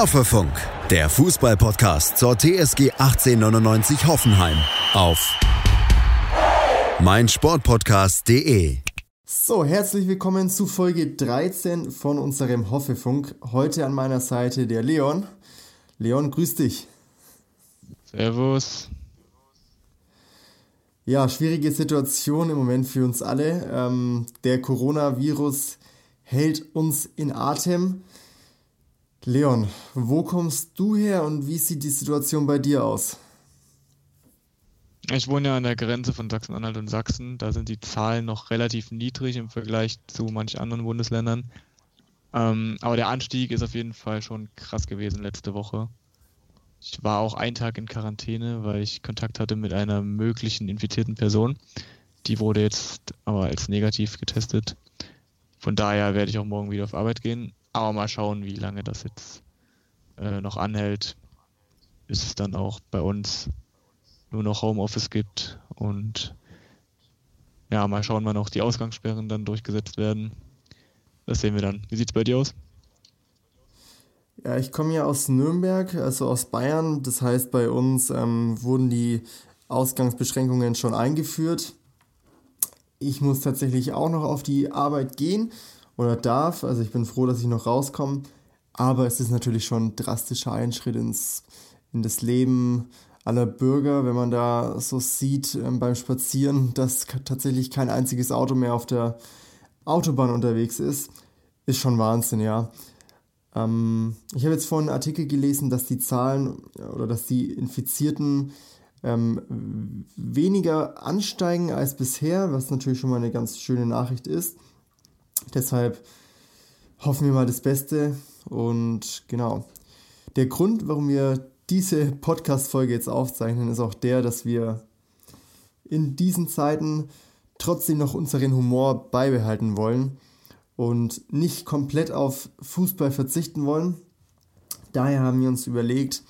Hoffefunk, der Fußballpodcast zur TSG 1899 Hoffenheim auf meinsportpodcast.de. So, herzlich willkommen zu Folge 13 von unserem Hoffefunk. Heute an meiner Seite der Leon. Leon, grüß dich. Servus. Ja, schwierige Situation im Moment für uns alle. Ähm, der Coronavirus hält uns in Atem. Leon, wo kommst du her und wie sieht die Situation bei dir aus? Ich wohne ja an der Grenze von Sachsen-Anhalt und Sachsen. Da sind die Zahlen noch relativ niedrig im Vergleich zu manch anderen Bundesländern. Ähm, aber der Anstieg ist auf jeden Fall schon krass gewesen letzte Woche. Ich war auch einen Tag in Quarantäne, weil ich Kontakt hatte mit einer möglichen infizierten Person. Die wurde jetzt aber als negativ getestet. Von daher werde ich auch morgen wieder auf Arbeit gehen. Aber mal schauen, wie lange das jetzt äh, noch anhält, bis es dann auch bei uns nur noch Homeoffice gibt und ja, mal schauen, wann auch die Ausgangssperren dann durchgesetzt werden. Das sehen wir dann. Wie sieht es bei dir aus? Ja, ich komme ja aus Nürnberg, also aus Bayern. Das heißt, bei uns ähm, wurden die Ausgangsbeschränkungen schon eingeführt. Ich muss tatsächlich auch noch auf die Arbeit gehen oder darf. Also ich bin froh, dass ich noch rauskomme. Aber es ist natürlich schon ein drastischer Einschritt ins, in das Leben aller Bürger, wenn man da so sieht ähm, beim Spazieren, dass tatsächlich kein einziges Auto mehr auf der Autobahn unterwegs ist, ist schon Wahnsinn, ja. Ähm, ich habe jetzt vorhin einen Artikel gelesen, dass die Zahlen oder dass die Infizierten ähm, weniger ansteigen als bisher, was natürlich schon mal eine ganz schöne Nachricht ist. Deshalb hoffen wir mal das Beste. Und genau. Der Grund, warum wir diese Podcast-Folge jetzt aufzeichnen, ist auch der, dass wir in diesen Zeiten trotzdem noch unseren Humor beibehalten wollen und nicht komplett auf Fußball verzichten wollen. Daher haben wir uns überlegt,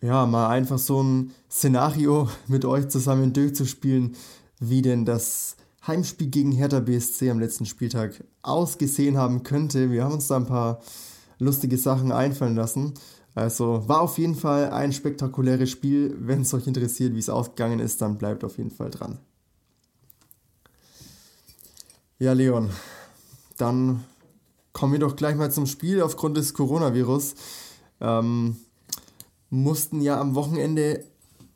ja, mal einfach so ein Szenario mit euch zusammen durchzuspielen, wie denn das Heimspiel gegen Hertha BSC am letzten Spieltag ausgesehen haben könnte. Wir haben uns da ein paar lustige Sachen einfallen lassen. Also war auf jeden Fall ein spektakuläres Spiel. Wenn es euch interessiert, wie es ausgegangen ist, dann bleibt auf jeden Fall dran. Ja, Leon, dann kommen wir doch gleich mal zum Spiel. Aufgrund des Coronavirus ähm, mussten ja am Wochenende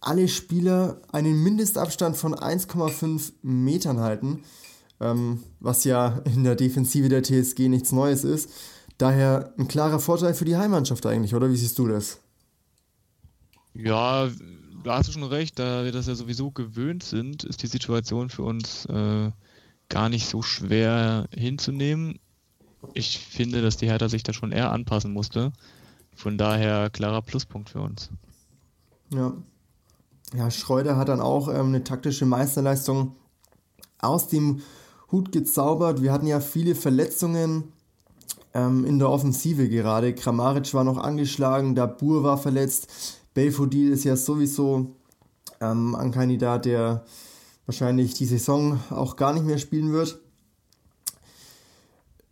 alle Spieler einen Mindestabstand von 1,5 Metern halten, ähm, was ja in der Defensive der TSG nichts Neues ist. Daher ein klarer Vorteil für die Heimmannschaft eigentlich, oder wie siehst du das? Ja, da hast du schon recht, da wir das ja sowieso gewöhnt sind, ist die Situation für uns äh, gar nicht so schwer hinzunehmen. Ich finde, dass die Hertha sich da schon eher anpassen musste. Von daher klarer Pluspunkt für uns. Ja, ja, Schreuder hat dann auch ähm, eine taktische Meisterleistung aus dem Hut gezaubert. Wir hatten ja viele Verletzungen ähm, in der Offensive gerade. Kramaric war noch angeschlagen, Dabur war verletzt. Belfodil ist ja sowieso ähm, ein Kandidat, der wahrscheinlich die Saison auch gar nicht mehr spielen wird.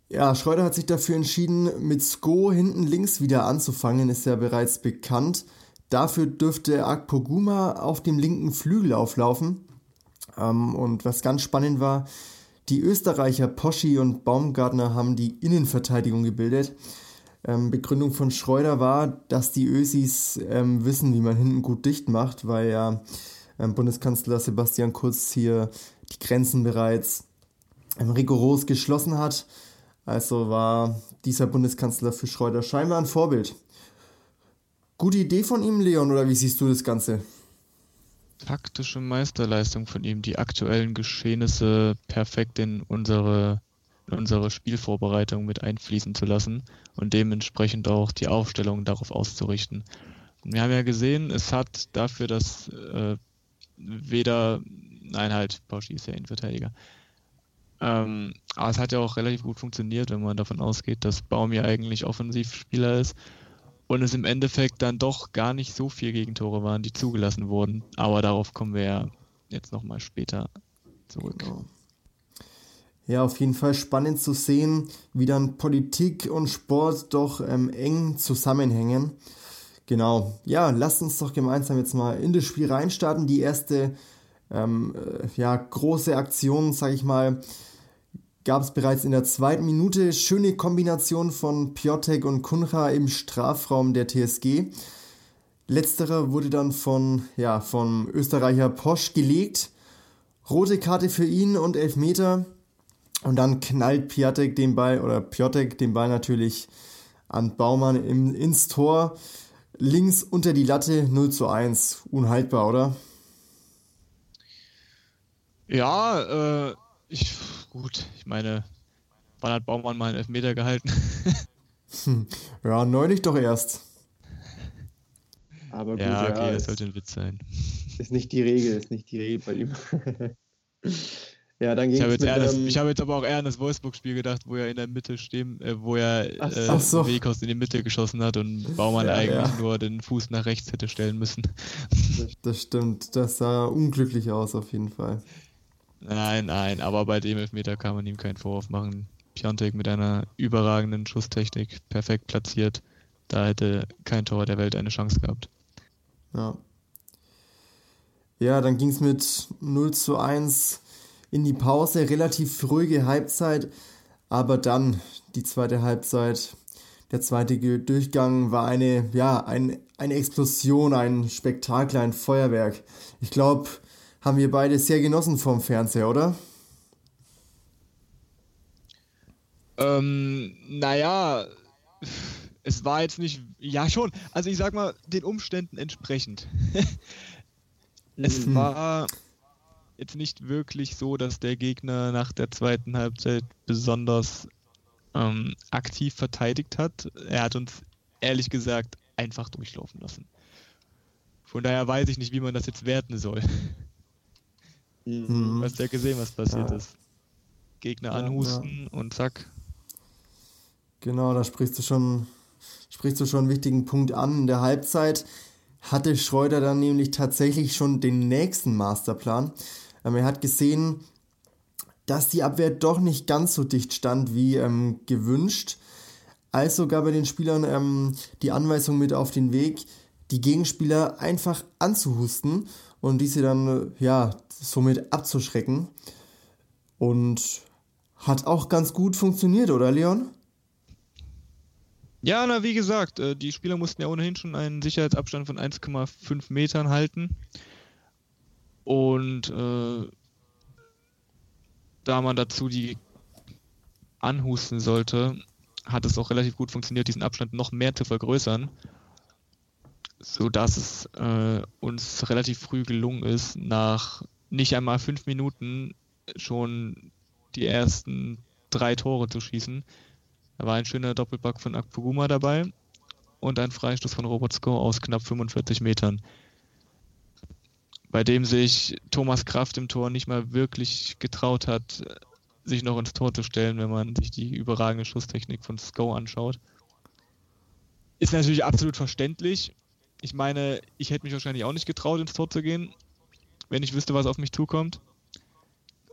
Ja, Schreuder hat sich dafür entschieden, mit Sko hinten links wieder anzufangen, ist ja bereits bekannt. Dafür dürfte Akpoguma auf dem linken Flügel auflaufen. Ähm, und was ganz spannend war, die Österreicher Poschi und Baumgartner haben die Innenverteidigung gebildet. Ähm, Begründung von Schreuder war, dass die Ösis ähm, wissen, wie man hinten gut dicht macht, weil ja ähm, Bundeskanzler Sebastian Kurz hier die Grenzen bereits ähm, rigoros geschlossen hat. Also war dieser Bundeskanzler für Schreuder scheinbar ein Vorbild. Gute Idee von ihm, Leon, oder wie siehst du das Ganze? Taktische Meisterleistung von ihm, die aktuellen Geschehnisse perfekt in unsere, in unsere Spielvorbereitung mit einfließen zu lassen und dementsprechend auch die Aufstellung darauf auszurichten. Wir haben ja gesehen, es hat dafür, dass äh, weder, nein halt, Bauschi ist ja Innenverteidiger, ähm, aber es hat ja auch relativ gut funktioniert, wenn man davon ausgeht, dass Baum ja eigentlich Offensivspieler ist und es im Endeffekt dann doch gar nicht so viel Gegentore waren, die zugelassen wurden. Aber darauf kommen wir ja jetzt nochmal später zurück. Genau. Ja, auf jeden Fall spannend zu sehen, wie dann Politik und Sport doch ähm, eng zusammenhängen. Genau. Ja, lasst uns doch gemeinsam jetzt mal in das Spiel reinstarten. Die erste ähm, äh, ja, große Aktion, sag ich mal, gab es bereits in der zweiten Minute. Schöne Kombination von Piotek und Kuncha im Strafraum der TSG. Letzterer wurde dann von, ja, vom Österreicher Posch gelegt. Rote Karte für ihn und Elfmeter. Und dann knallt Piatek den Ball, oder Piotek den Ball natürlich an Baumann im, ins Tor. Links unter die Latte 0 zu 1. Unhaltbar, oder? Ja, äh, ich, gut, ich meine, wann hat Baumann mal einen Elfmeter gehalten? hm. Ja, neulich doch erst. Aber gut, ja, okay, ja, das sollte ein Witz sein. Ist nicht die Regel, ist nicht die Regel bei ihm. ja, dann ich habe jetzt, ähm, hab jetzt aber auch eher an das Wolfsburg-Spiel gedacht, wo er in der Mitte stehen, äh, wo er ach, äh, ach so. Wekos in die Mitte geschossen hat und Baumann ja, eigentlich ja. nur den Fuß nach rechts hätte stellen müssen. Das stimmt, das sah unglücklich aus auf jeden Fall. Nein, nein, aber bei dem Elfmeter kann man ihm keinen Vorwurf machen. Piontek mit einer überragenden Schusstechnik, perfekt platziert. Da hätte kein Tor der Welt eine Chance gehabt. Ja. Ja, dann ging es mit 0 zu 1 in die Pause. Relativ ruhige Halbzeit, aber dann die zweite Halbzeit. Der zweite Durchgang war eine, ja, ein, eine Explosion, ein Spektakel, ein Feuerwerk. Ich glaube, haben wir beide sehr genossen vom Fernseher, oder? Ähm, naja, es war jetzt nicht, ja schon, also ich sag mal, den Umständen entsprechend. es mhm. war jetzt nicht wirklich so, dass der Gegner nach der zweiten Halbzeit besonders ähm, aktiv verteidigt hat. Er hat uns ehrlich gesagt einfach durchlaufen lassen. Von daher weiß ich nicht, wie man das jetzt werten soll. Mhm. Du hast ja gesehen, was passiert ja. ist. Gegner ja, anhusten ja. und zack. Genau, da sprichst du schon, sprichst du schon einen wichtigen Punkt an. In der Halbzeit hatte Schreuder dann nämlich tatsächlich schon den nächsten Masterplan. Ähm, er hat gesehen, dass die Abwehr doch nicht ganz so dicht stand wie ähm, gewünscht. Also gab er den Spielern ähm, die Anweisung mit auf den Weg, die Gegenspieler einfach anzuhusten und diese dann ja somit abzuschrecken. Und hat auch ganz gut funktioniert, oder Leon? Ja, na, wie gesagt, äh, die Spieler mussten ja ohnehin schon einen Sicherheitsabstand von 1,5 Metern halten. Und äh, da man dazu die anhusten sollte, hat es auch relativ gut funktioniert, diesen Abstand noch mehr zu vergrößern so dass es äh, uns relativ früh gelungen ist, nach nicht einmal fünf Minuten schon die ersten drei Tore zu schießen. Da war ein schöner Doppelback von Akpoguma dabei und ein Freistoß von Robert Sko aus knapp 45 Metern, bei dem sich Thomas Kraft im Tor nicht mal wirklich getraut hat, sich noch ins Tor zu stellen, wenn man sich die überragende Schusstechnik von Sko anschaut. Ist natürlich absolut verständlich, ich meine, ich hätte mich wahrscheinlich auch nicht getraut, ins Tor zu gehen, wenn ich wüsste, was auf mich zukommt.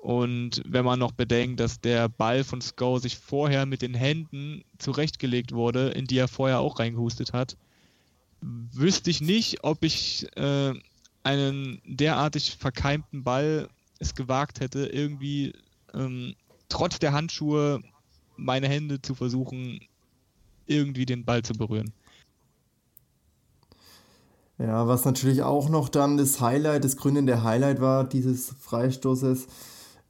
Und wenn man noch bedenkt, dass der Ball von Sko sich vorher mit den Händen zurechtgelegt wurde, in die er vorher auch reingehustet hat, wüsste ich nicht, ob ich äh, einen derartig verkeimten Ball es gewagt hätte, irgendwie ähm, trotz der Handschuhe meine Hände zu versuchen, irgendwie den Ball zu berühren. Ja, was natürlich auch noch dann das Highlight, das gründende Highlight war dieses Freistoßes.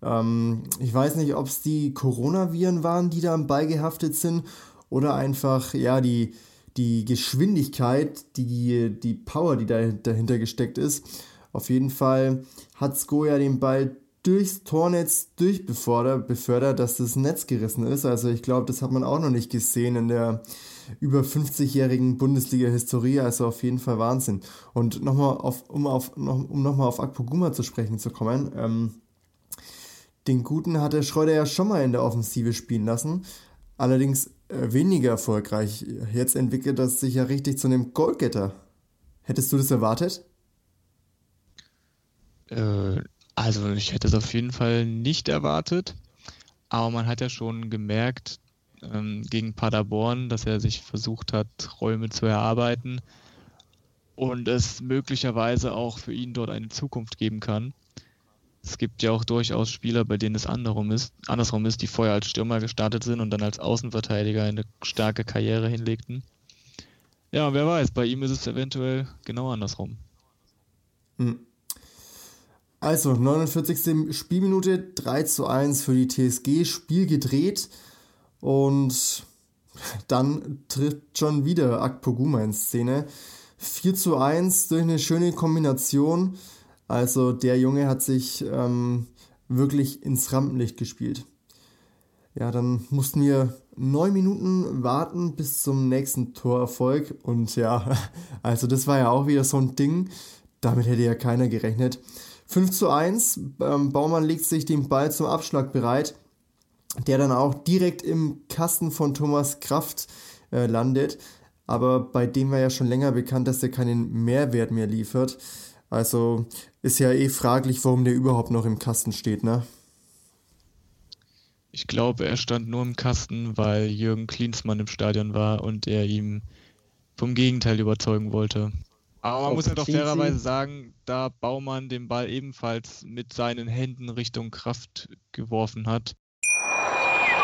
Ähm, ich weiß nicht, ob es die Coronaviren waren, die da am Ball gehaftet sind oder einfach, ja, die, die Geschwindigkeit, die, die Power, die da, dahinter gesteckt ist. Auf jeden Fall hat Skoja den Ball durchs Tornetz durchbefördert, befördert, dass das Netz gerissen ist. Also ich glaube, das hat man auch noch nicht gesehen in der über 50-jährigen Bundesliga-Historie, also auf jeden Fall Wahnsinn. Und nochmal auf, um auf, noch, um nochmal auf Akpoguma zu sprechen zu kommen, ähm, den Guten hatte Schreuder ja schon mal in der Offensive spielen lassen, allerdings äh, weniger erfolgreich. Jetzt entwickelt das sich ja richtig zu einem Goalgetter. Hättest du das erwartet? Äh, also ich hätte es auf jeden Fall nicht erwartet. aber man hat ja schon gemerkt ähm, gegen Paderborn, dass er sich versucht hat, Räume zu erarbeiten und es möglicherweise auch für ihn dort eine Zukunft geben kann. Es gibt ja auch durchaus Spieler, bei denen es andersrum ist, andersrum ist, die vorher als Stürmer gestartet sind und dann als Außenverteidiger eine starke Karriere hinlegten. Ja, wer weiß, bei ihm ist es eventuell genau andersrum. Hm. Also, 49. Spielminute, 3 zu 1 für die TSG, Spiel gedreht und dann tritt schon wieder Akpoguma in Szene. 4 zu 1 durch eine schöne Kombination also der Junge hat sich ähm, wirklich ins Rampenlicht gespielt. Ja, dann mussten wir neun Minuten warten bis zum nächsten Torerfolg. Und ja, also das war ja auch wieder so ein Ding. Damit hätte ja keiner gerechnet. 5 zu 1. Ähm, Baumann legt sich den Ball zum Abschlag bereit, der dann auch direkt im Kasten von Thomas Kraft äh, landet. Aber bei dem war ja schon länger bekannt, dass er keinen Mehrwert mehr liefert. Also ist ja eh fraglich, warum der überhaupt noch im Kasten steht, ne? Ich glaube, er stand nur im Kasten, weil Jürgen Klinsmann im Stadion war und er ihm vom Gegenteil überzeugen wollte. Aber man Auf muss ja doch fairerweise sagen, da Baumann den Ball ebenfalls mit seinen Händen Richtung Kraft geworfen hat,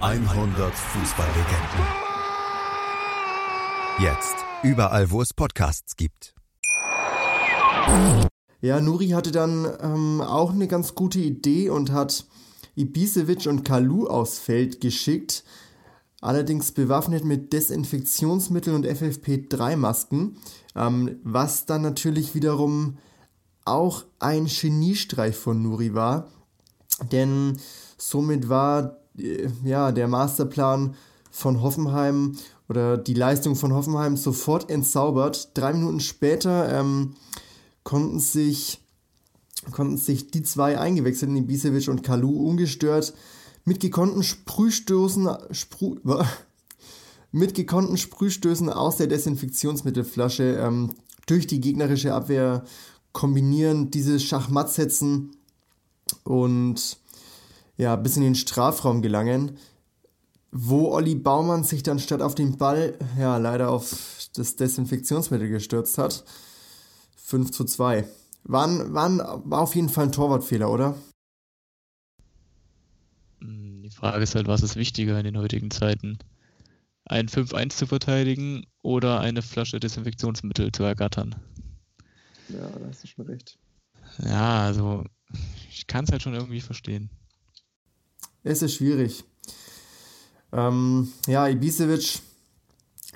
100 Fußballlegenden. Jetzt. Überall, wo es Podcasts gibt. Ja, Nuri hatte dann ähm, auch eine ganz gute Idee und hat Ibisevic und Kalu aufs Feld geschickt. Allerdings bewaffnet mit Desinfektionsmittel und FFP3-Masken. Ähm, was dann natürlich wiederum auch ein Geniestreich von Nuri war. Denn somit war ja, der Masterplan von Hoffenheim oder die Leistung von Hoffenheim sofort entzaubert. Drei Minuten später ähm, konnten sich konnten sich die zwei eingewechselten, Ibisevic und Kalu, ungestört mit gekonnten Sprühstößen, Sprüh, mit gekonnten Sprühstößen aus der Desinfektionsmittelflasche ähm, durch die gegnerische Abwehr kombinieren, diese Schachmatt setzen und ja, bis in den Strafraum gelangen wo Olli Baumann sich dann statt auf den Ball, ja, leider auf das Desinfektionsmittel gestürzt hat. 5 zu 2. War, war, war auf jeden Fall ein Torwartfehler, oder? Hm, die Frage ist halt, was ist wichtiger in den heutigen Zeiten? Ein 5-1 zu verteidigen oder eine Flasche Desinfektionsmittel zu ergattern? Ja, da hast du schon recht. Ja, also ich kann es halt schon irgendwie verstehen. Es ist schwierig. Ähm, ja, Ibisevic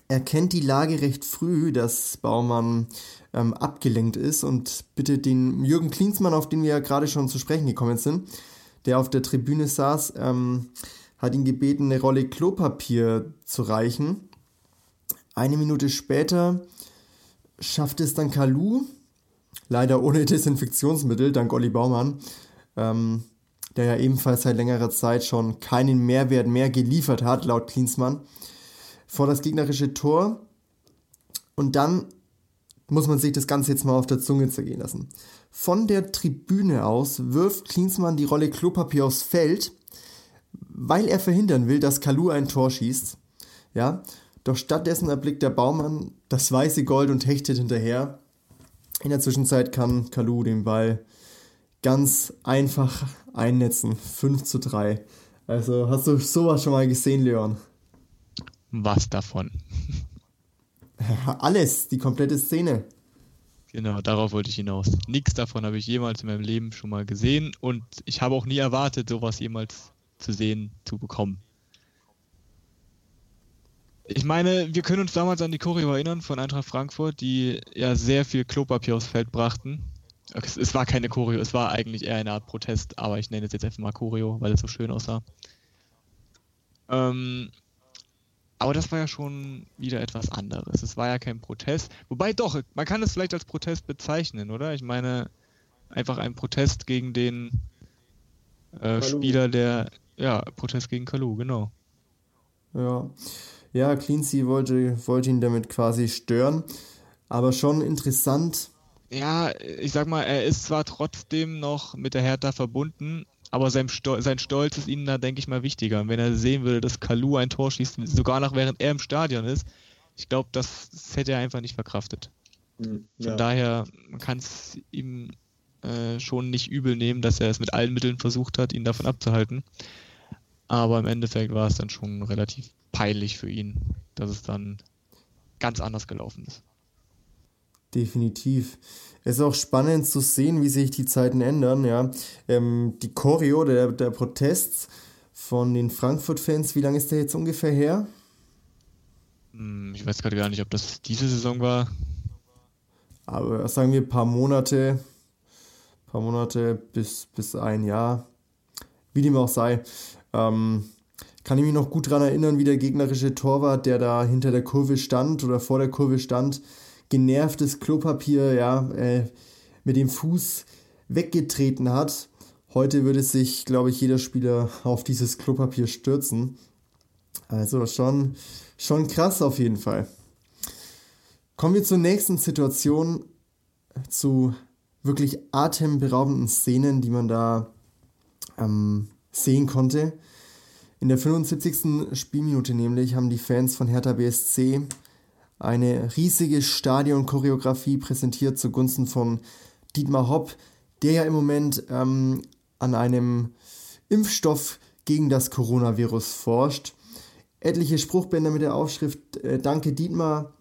erkennt die Lage recht früh, dass Baumann ähm, abgelenkt ist und bittet den Jürgen Klinsmann, auf den wir ja gerade schon zu sprechen gekommen sind, der auf der Tribüne saß, ähm, hat ihn gebeten, eine Rolle Klopapier zu reichen. Eine Minute später schafft es dann Kalu, leider ohne Desinfektionsmittel, dank Olli Baumann, ähm, der ja ebenfalls seit längerer Zeit schon keinen Mehrwert mehr geliefert hat, laut Klinsmann, vor das gegnerische Tor. Und dann muss man sich das Ganze jetzt mal auf der Zunge zergehen lassen. Von der Tribüne aus wirft Klinsmann die Rolle Klopapier aufs Feld, weil er verhindern will, dass Kalu ein Tor schießt. Ja, doch stattdessen erblickt der Baumann das weiße Gold und hechtet hinterher. In der Zwischenzeit kann Kalu den Ball ganz einfach einnetzen. 5 zu 3. Also hast du sowas schon mal gesehen, Leon? Was davon? Alles, die komplette Szene. Genau, darauf wollte ich hinaus. Nichts davon habe ich jemals in meinem Leben schon mal gesehen und ich habe auch nie erwartet, sowas jemals zu sehen, zu bekommen. Ich meine, wir können uns damals an die Choreo erinnern von Eintracht Frankfurt, die ja sehr viel Klopapier aufs Feld brachten es, es, war keine Choreo, es war eigentlich eher eine Art Protest, aber ich nenne es jetzt einfach mal Choreo, weil es so schön aussah. Ähm, Aber das war ja schon wieder etwas anderes. Es war ja kein Protest. Wobei doch, man kann es vielleicht als Protest bezeichnen, oder? Ich meine, einfach ein Protest gegen den äh, Spieler, der. Ja, Protest gegen Kalu, genau. Ja. Ja, Cleansea wollte, wollte ihn damit quasi stören. Aber schon interessant. Ja, ich sag mal, er ist zwar trotzdem noch mit der Hertha verbunden, aber sein, Stol sein Stolz ist ihnen da, denke ich mal, wichtiger. Und wenn er sehen würde, dass Kalu ein Tor schießt, sogar noch während er im Stadion ist, ich glaube, das, das, hätte er einfach nicht verkraftet. Hm, ja. Von daher, kann es ihm äh, schon nicht übel nehmen, dass er es mit allen Mitteln versucht hat, ihn davon abzuhalten. Aber im Endeffekt war es dann schon relativ peinlich für ihn, dass es dann ganz anders gelaufen ist. Definitiv. Es ist auch spannend zu sehen, wie sich die Zeiten ändern. Ja. Ähm, die Choreo, der, der Protest von den Frankfurt-Fans, wie lange ist der jetzt ungefähr her? Hm, ich weiß gerade gar nicht, ob das diese Saison war. Aber sagen wir ein paar Monate, paar Monate bis, bis ein Jahr, wie dem auch sei. Ähm, kann ich mich noch gut daran erinnern, wie der gegnerische Torwart, der da hinter der Kurve stand oder vor der Kurve stand, genervtes Klopapier, ja, äh, mit dem Fuß weggetreten hat. Heute würde sich, glaube ich, jeder Spieler auf dieses Klopapier stürzen. Also schon, schon krass auf jeden Fall. Kommen wir zur nächsten Situation, zu wirklich atemberaubenden Szenen, die man da ähm, sehen konnte. In der 75. Spielminute nämlich haben die Fans von Hertha BSC eine riesige Stadionchoreografie präsentiert zugunsten von Dietmar Hopp, der ja im Moment ähm, an einem Impfstoff gegen das Coronavirus forscht. Etliche Spruchbänder mit der Aufschrift äh, Danke Dietmar,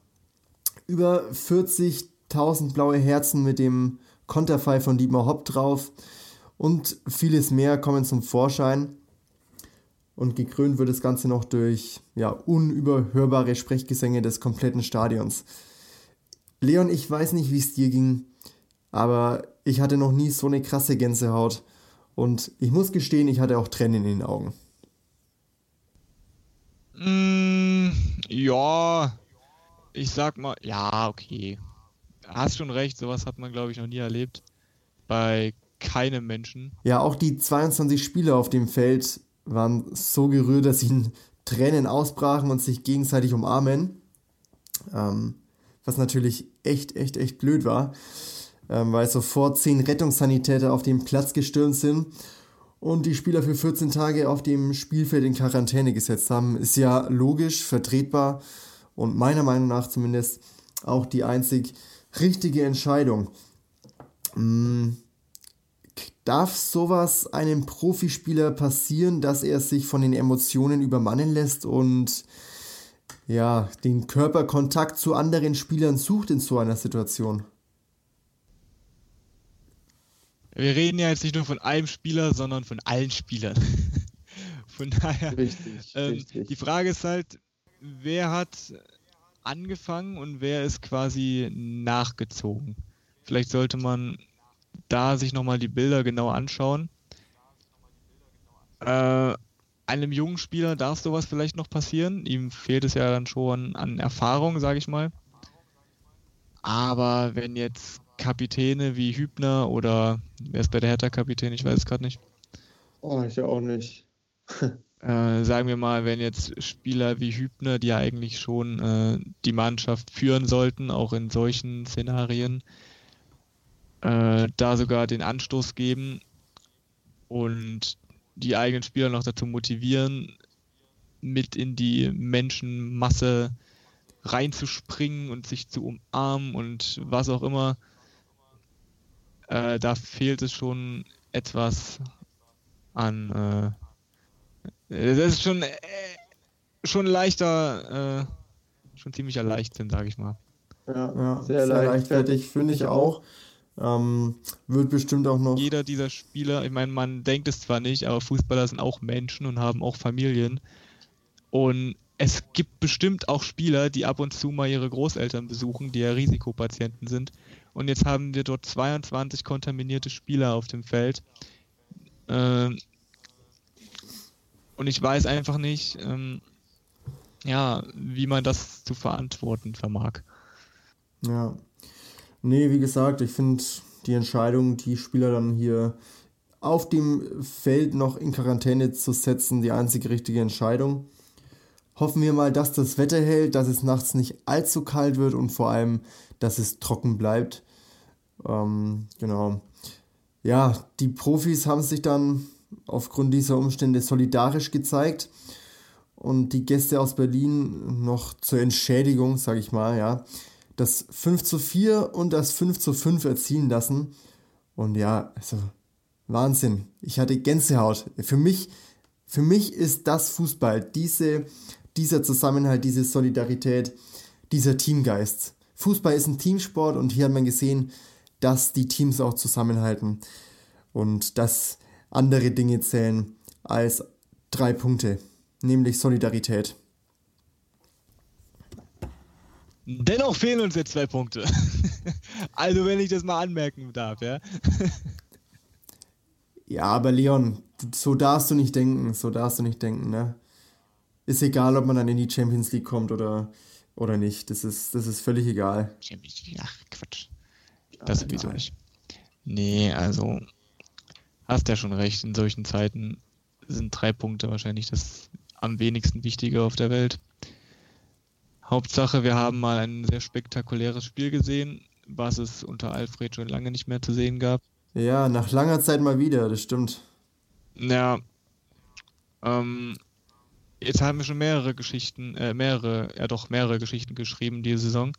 über 40.000 blaue Herzen mit dem Konterfei von Dietmar Hopp drauf und vieles mehr kommen zum Vorschein. Und gekrönt wird das Ganze noch durch ja, unüberhörbare Sprechgesänge des kompletten Stadions. Leon, ich weiß nicht, wie es dir ging, aber ich hatte noch nie so eine krasse Gänsehaut. Und ich muss gestehen, ich hatte auch Tränen in den Augen. Mm, ja, ich sag mal, ja, okay. Hast schon recht, sowas hat man, glaube ich, noch nie erlebt. Bei keinem Menschen. Ja, auch die 22 Spieler auf dem Feld waren so gerührt, dass ihnen Tränen ausbrachen und sich gegenseitig umarmen. Ähm, was natürlich echt, echt, echt blöd war, ähm, weil sofort zehn Rettungssanitäter auf den Platz gestürmt sind und die Spieler für 14 Tage auf dem Spielfeld in Quarantäne gesetzt haben. Ist ja logisch, vertretbar und meiner Meinung nach zumindest auch die einzig richtige Entscheidung. Hm Darf sowas einem Profispieler passieren, dass er sich von den Emotionen übermannen lässt und ja, den Körperkontakt zu anderen Spielern sucht in so einer Situation? Wir reden ja jetzt nicht nur von einem Spieler, sondern von allen Spielern. von daher, richtig, ähm, richtig. die Frage ist halt, wer hat angefangen und wer ist quasi nachgezogen? Vielleicht sollte man da sich nochmal die Bilder genau anschauen. Äh, einem jungen Spieler darf sowas vielleicht noch passieren. Ihm fehlt es ja dann schon an Erfahrung, sage ich mal. Aber wenn jetzt Kapitäne wie Hübner oder wer ist bei der Hertha Kapitän, ich weiß es gerade nicht. Oh, ich auch nicht. äh, sagen wir mal, wenn jetzt Spieler wie Hübner, die ja eigentlich schon äh, die Mannschaft führen sollten, auch in solchen Szenarien, äh, da sogar den Anstoß geben und die eigenen Spieler noch dazu motivieren, mit in die Menschenmasse reinzuspringen und sich zu umarmen und was auch immer. Äh, da fehlt es schon etwas an. Äh, das ist schon, äh, schon leichter, äh, schon ziemlicher Leichtsinn, sage ich mal. Ja, ja sehr, sehr leichtfertig, finde ich auch. Ähm, wird bestimmt auch noch. Jeder dieser Spieler, ich meine, man denkt es zwar nicht, aber Fußballer sind auch Menschen und haben auch Familien. Und es gibt bestimmt auch Spieler, die ab und zu mal ihre Großeltern besuchen, die ja Risikopatienten sind. Und jetzt haben wir dort 22 kontaminierte Spieler auf dem Feld. Ähm, und ich weiß einfach nicht, ähm, ja, wie man das zu verantworten vermag. Ja. Nee, wie gesagt, ich finde die Entscheidung, die Spieler dann hier auf dem Feld noch in Quarantäne zu setzen, die einzige richtige Entscheidung. Hoffen wir mal, dass das Wetter hält, dass es nachts nicht allzu kalt wird und vor allem, dass es trocken bleibt. Ähm, genau. Ja, die Profis haben sich dann aufgrund dieser Umstände solidarisch gezeigt und die Gäste aus Berlin noch zur Entschädigung, sage ich mal, ja, das 5 zu 4 und das 5 zu 5 erzielen lassen. Und ja, also Wahnsinn. Ich hatte Gänsehaut. Für mich, für mich ist das Fußball, diese, dieser Zusammenhalt, diese Solidarität, dieser Teamgeist. Fußball ist ein Teamsport und hier hat man gesehen, dass die Teams auch zusammenhalten und dass andere Dinge zählen als drei Punkte, nämlich Solidarität. Dennoch fehlen uns jetzt zwei Punkte. also, wenn ich das mal anmerken darf, ja. ja, aber Leon, so darfst du nicht denken, so darfst du nicht denken, ne? Ist egal, ob man dann in die Champions League kommt oder, oder nicht. Das ist, das ist völlig egal. Ach, Quatsch. Das sowieso nicht. Nee, also hast ja schon recht, in solchen Zeiten sind drei Punkte wahrscheinlich das am wenigsten Wichtige auf der Welt. Hauptsache, wir haben mal ein sehr spektakuläres Spiel gesehen, was es unter Alfred schon lange nicht mehr zu sehen gab. Ja, nach langer Zeit mal wieder, das stimmt. Ja. Ähm, jetzt haben wir schon mehrere Geschichten, äh, mehrere, ja doch mehrere Geschichten geschrieben diese Saison.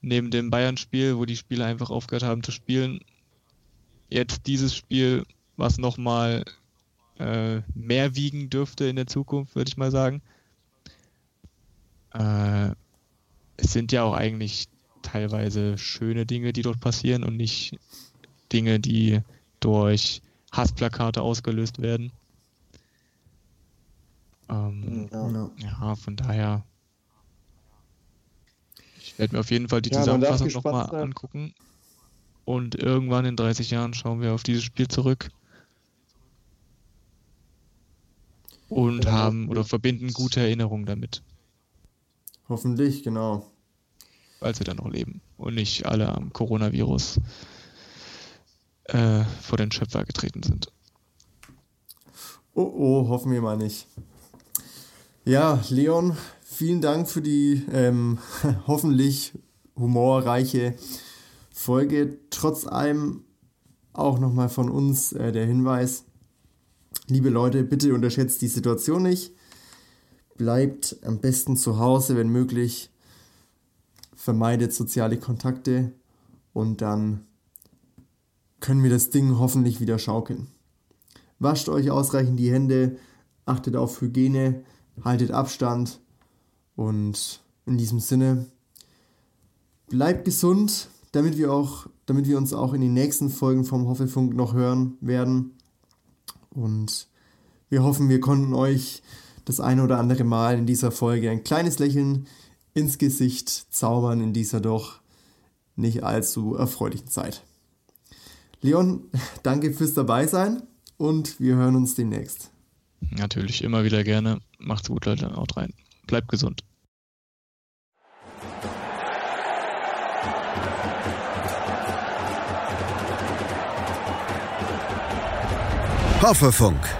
Neben dem Bayern-Spiel, wo die Spieler einfach aufgehört haben zu spielen. Jetzt dieses Spiel, was nochmal äh, mehr wiegen dürfte in der Zukunft, würde ich mal sagen äh, es sind ja auch eigentlich teilweise schöne Dinge, die dort passieren und nicht Dinge, die durch Hassplakate ausgelöst werden. Ähm, ja. ja. von daher. Ich werde mir auf jeden Fall die ja, Zusammenfassung nochmal angucken. Und irgendwann in 30 Jahren schauen wir auf dieses Spiel zurück. Und ja, haben oder verbinden gute Erinnerungen damit. Hoffentlich, genau. Weil sie dann noch leben und nicht alle am Coronavirus äh, vor den Schöpfer getreten sind. Oh oh, hoffen wir mal nicht. Ja, Leon, vielen Dank für die ähm, hoffentlich humorreiche Folge. Trotz allem auch nochmal von uns äh, der Hinweis. Liebe Leute, bitte unterschätzt die Situation nicht bleibt am besten zu Hause, wenn möglich. Vermeidet soziale Kontakte und dann können wir das Ding hoffentlich wieder schaukeln. Wascht euch ausreichend die Hände, achtet auf Hygiene, haltet Abstand und in diesem Sinne bleibt gesund, damit wir auch, damit wir uns auch in den nächsten Folgen vom Hoffefunk noch hören werden. Und wir hoffen, wir konnten euch das eine oder andere Mal in dieser Folge ein kleines Lächeln ins Gesicht zaubern in dieser doch nicht allzu erfreulichen Zeit. Leon, danke fürs Dabeisein und wir hören uns demnächst. Natürlich, immer wieder gerne. Macht's gut, Leute. Haut rein. Bleibt gesund. Hoffefunk